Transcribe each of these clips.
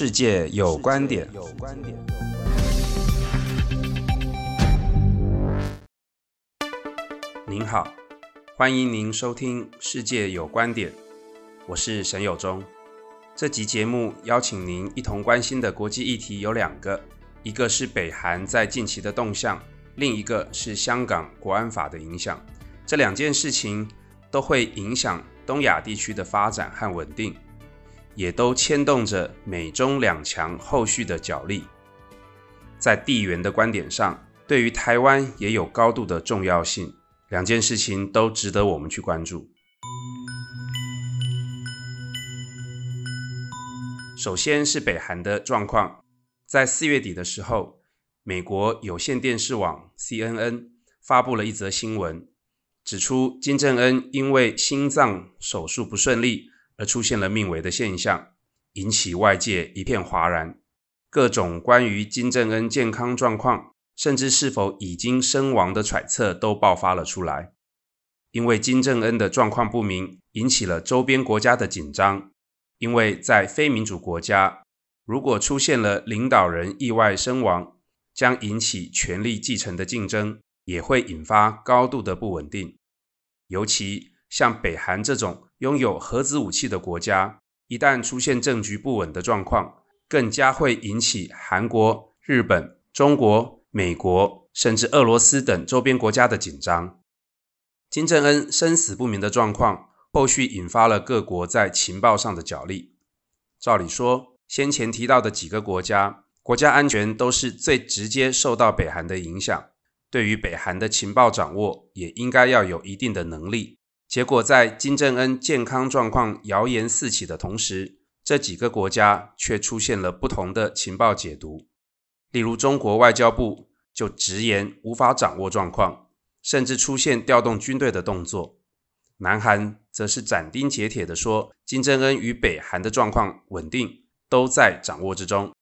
世界有观点。您好，欢迎您收听《世界有观点》，我是沈友忠。这集节目邀请您一同关心的国际议题有两个，一个是北韩在近期的动向，另一个是香港国安法的影响。这两件事情都会影响东亚地区的发展和稳定。也都牵动着美中两强后续的角力。在地缘的观点上，对于台湾也有高度的重要性。两件事情都值得我们去关注。首先是北韩的状况，在四月底的时候，美国有线电视网 CNN 发布了一则新闻，指出金正恩因为心脏手术不顺利。而出现了命危的现象，引起外界一片哗然。各种关于金正恩健康状况，甚至是否已经身亡的揣测都爆发了出来。因为金正恩的状况不明，引起了周边国家的紧张。因为在非民主国家，如果出现了领导人意外身亡，将引起权力继承的竞争，也会引发高度的不稳定。尤其像北韩这种。拥有核子武器的国家，一旦出现政局不稳的状况，更加会引起韩国、日本、中国、美国，甚至俄罗斯等周边国家的紧张。金正恩生死不明的状况，后续引发了各国在情报上的角力。照理说，先前提到的几个国家，国家安全都是最直接受到北韩的影响，对于北韩的情报掌握，也应该要有一定的能力。结果，在金正恩健康状况谣言四起的同时，这几个国家却出现了不同的情报解读。例如，中国外交部就直言无法掌握状况，甚至出现调动军队的动作；南韩则是斩钉截铁地说，金正恩与北韩的状况稳定，都在掌握之中。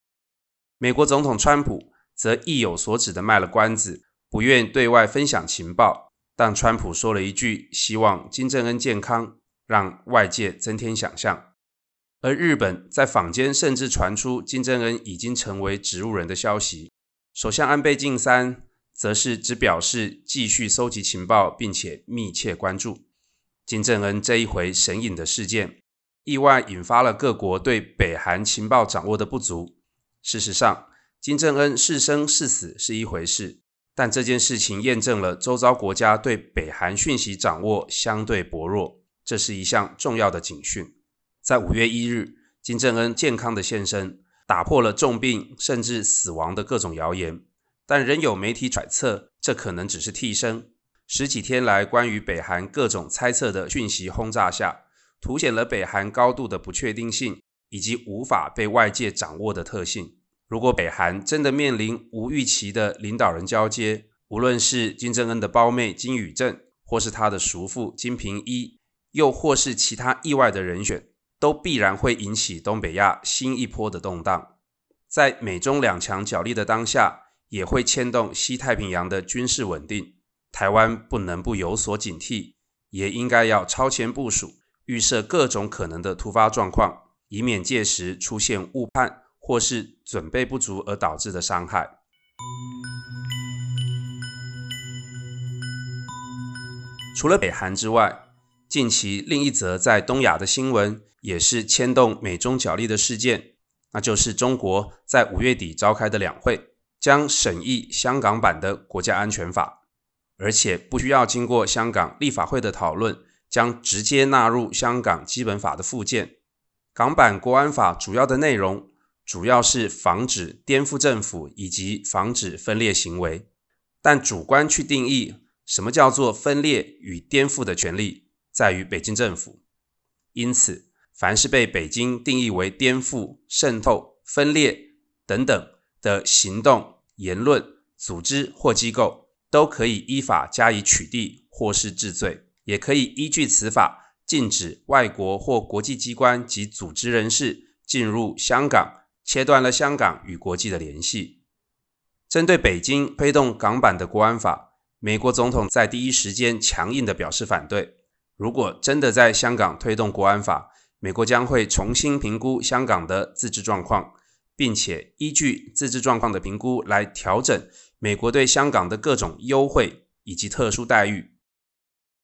美国总统川普则意有所指地卖了关子，不愿对外分享情报。但川普说了一句“希望金正恩健康”，让外界增添想象。而日本在坊间甚至传出金正恩已经成为植物人的消息。首相安倍晋三则是只表示继续搜集情报，并且密切关注金正恩这一回神隐的事件，意外引发了各国对北韩情报掌握的不足。事实上，金正恩是生是死是一回事。但这件事情验证了周遭国家对北韩讯息掌握相对薄弱，这是一项重要的警讯。在五月一日，金正恩健康的现身，打破了重病甚至死亡的各种谣言。但仍有媒体揣测，这可能只是替身。十几天来关于北韩各种猜测的讯息轰炸下，凸显了北韩高度的不确定性以及无法被外界掌握的特性。如果北韩真的面临无预期的领导人交接，无论是金正恩的胞妹金宇镇，或是他的叔父金平一，又或是其他意外的人选，都必然会引起东北亚新一波的动荡。在美中两强角力的当下，也会牵动西太平洋的军事稳定。台湾不能不有所警惕，也应该要超前部署，预设各种可能的突发状况，以免届时出现误判。或是准备不足而导致的伤害。除了北韩之外，近期另一则在东亚的新闻也是牵动美中角力的事件，那就是中国在五月底召开的两会，将审议香港版的国家安全法，而且不需要经过香港立法会的讨论，将直接纳入香港基本法的附件。港版国安法主要的内容。主要是防止颠覆政府以及防止分裂行为，但主观去定义什么叫做分裂与颠覆的权利，在于北京政府。因此，凡是被北京定义为颠覆、渗透、分裂等等的行动、言论、组织或机构，都可以依法加以取缔或是治罪，也可以依据此法禁止外国或国际机关及组织人士进入香港。切断了香港与国际的联系。针对北京推动港版的国安法，美国总统在第一时间强硬地表示反对。如果真的在香港推动国安法，美国将会重新评估香港的自治状况，并且依据自治状况的评估来调整美国对香港的各种优惠以及特殊待遇。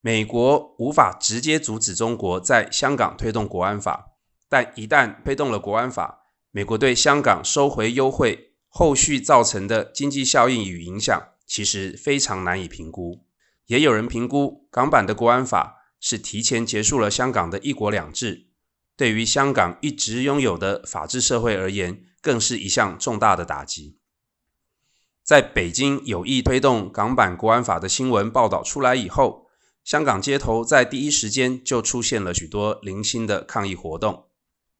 美国无法直接阻止中国在香港推动国安法，但一旦推动了国安法，美国对香港收回优惠后续造成的经济效应与影响，其实非常难以评估。也有人评估，港版的国安法是提前结束了香港的一国两制，对于香港一直拥有的法治社会而言。更是一项重大的打击。在北京有意推动港版国安法的新闻报道出来以后，香港街头在第一时间就出现了许多零星的抗议活动，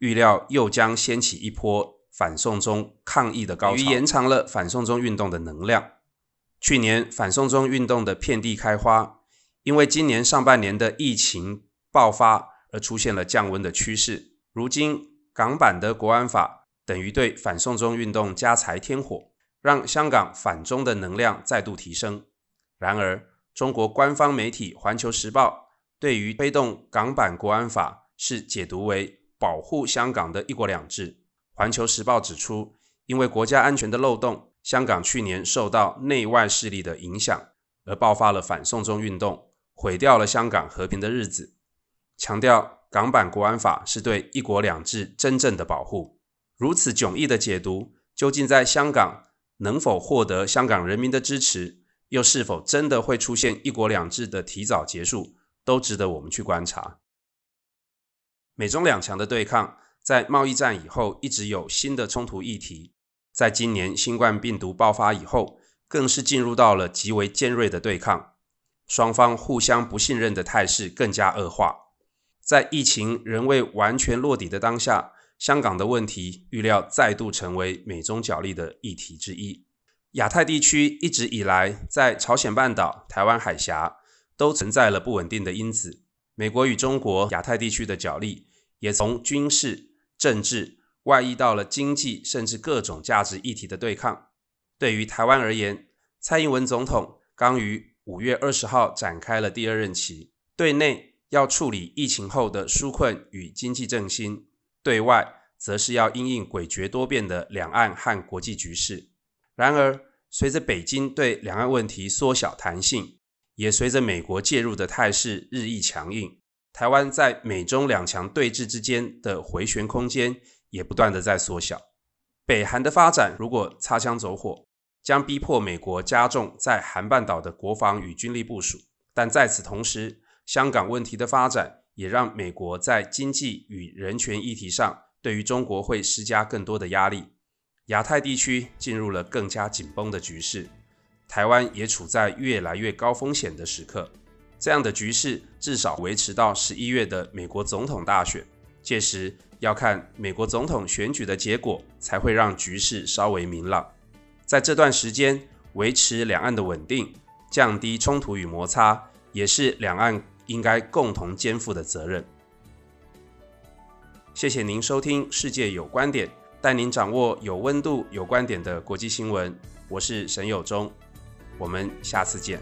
预料又将掀起一波反送中抗议的高潮，延长了反送中运动的能量。去年反送中运动的遍地开花，因为今年上半年的疫情爆发而出现了降温的趋势。如今港版的国安法。等于对反送中运动加柴添火，让香港反中的能量再度提升。然而，中国官方媒体《环球时报》对于推动港版国安法是解读为保护香港的一国两制。《环球时报》指出，因为国家安全的漏洞，香港去年受到内外势力的影响，而爆发了反送中运动，毁掉了香港和平的日子。强调港版国安法是对一国两制真正的保护。如此迥异的解读，究竟在香港能否获得香港人民的支持，又是否真的会出现一国两制的提早结束，都值得我们去观察。美中两强的对抗，在贸易战以后一直有新的冲突议题，在今年新冠病毒爆发以后，更是进入到了极为尖锐的对抗，双方互相不信任的态势更加恶化。在疫情仍未完全落底的当下。香港的问题预料再度成为美中角力的议题之一。亚太地区一直以来在朝鲜半岛、台湾海峡都存在了不稳定的因子。美国与中国亚太地区的角力也从军事、政治外溢到了经济，甚至各种价值议题的对抗。对于台湾而言，蔡英文总统刚于五月二十号展开了第二任期，对内要处理疫情后的纾困与经济振兴。对外则是要因应诡谲多变的两岸和国际局势。然而，随着北京对两岸问题缩小弹性，也随着美国介入的态势日益强硬，台湾在美中两强对峙之间的回旋空间也不断的在缩小。北韩的发展如果擦枪走火，将逼迫美国加重在韩半岛的国防与军力部署。但在此同时，香港问题的发展。也让美国在经济与人权议题上对于中国会施加更多的压力，亚太地区进入了更加紧绷的局势，台湾也处在越来越高风险的时刻。这样的局势至少维持到十一月的美国总统大选，届时要看美国总统选举的结果，才会让局势稍微明朗。在这段时间，维持两岸的稳定，降低冲突与摩擦，也是两岸。应该共同肩负的责任。谢谢您收听《世界有观点》，带您掌握有温度、有观点的国际新闻。我是沈友忠，我们下次见。